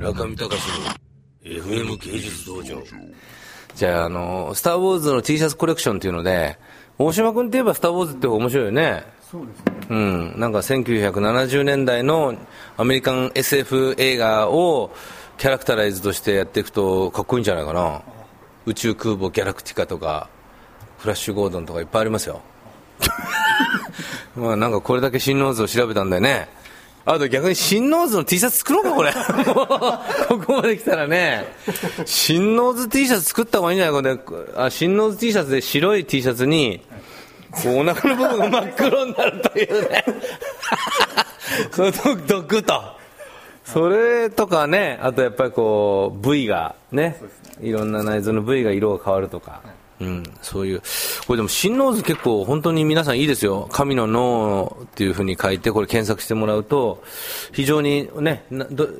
中見隆の FM 芸術道場。じゃあ、あの、スター・ウォーズの T シャツコレクションっていうので、大島君って言えばスター・ウォーズって面白いよね。そうですね。うん。なんか1970年代のアメリカン SF 映画をキャラクタライズとしてやっていくとかっこいいんじゃないかな。宇宙空母ギャラクティカとか、フラッシュゴードンとかいっぱいありますよ。まあなんかこれだけ新ノーズを調べたんだよね。あと逆に新ノーズの T シャツ作ろうか、これ。ここまで来たらね。新ノーズ T シャツ作った方がいいんじゃない、これ。あ、新ノーズ T シャツで白い T シャツに、お腹の部分が真っ黒になるというね。その毒と。それとかね、あとやっぱりこう、部位がね、いろんな内臓の部位が色が変わるとか。うん、そういう、これでも、新ノーズ結構本当に皆さんいいですよ。神の脳っていうふうに書いて、これ検索してもらうと、非常にね、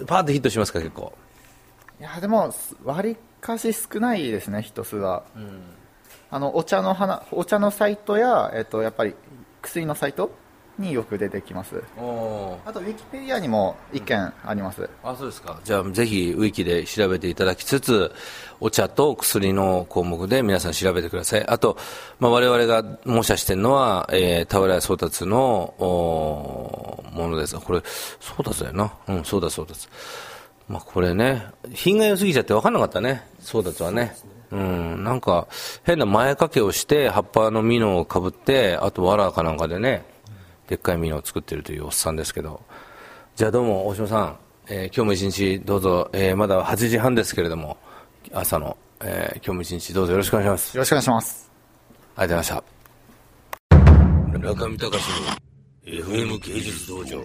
パーってヒットしますか、結構。いや、でも、割かし少ないですね、人数は。うん、あの、お茶の花、お茶のサイトや、えっと、やっぱり、薬のサイトによく出てきます。あとウィキペディアにも一件あります、うん、あそうですか。じゃあぜひウィキで調べていただきつつお茶と薬の項目で皆さん調べてください。あと、まあ、我々が模写してるのは、えー、田浦宗達のものです。これ宗達だよな。うんそうだそうですまあこれね品が良すぎちゃって分かんなかったね。宗達はね。うん、なんか変な前掛けをして葉っぱの実のをかぶってあとわらかなんかでねでっかいミノを作ってるというおっさんですけど。じゃあどうも大島さん、えー、今日も一日どうぞ、えー、まだ8時半ですけれども朝の、えー、今日も一日どうぞ。よろしくお願いします。よろしくお願いします。ありがとうございました。中見隆の FM 芸術道場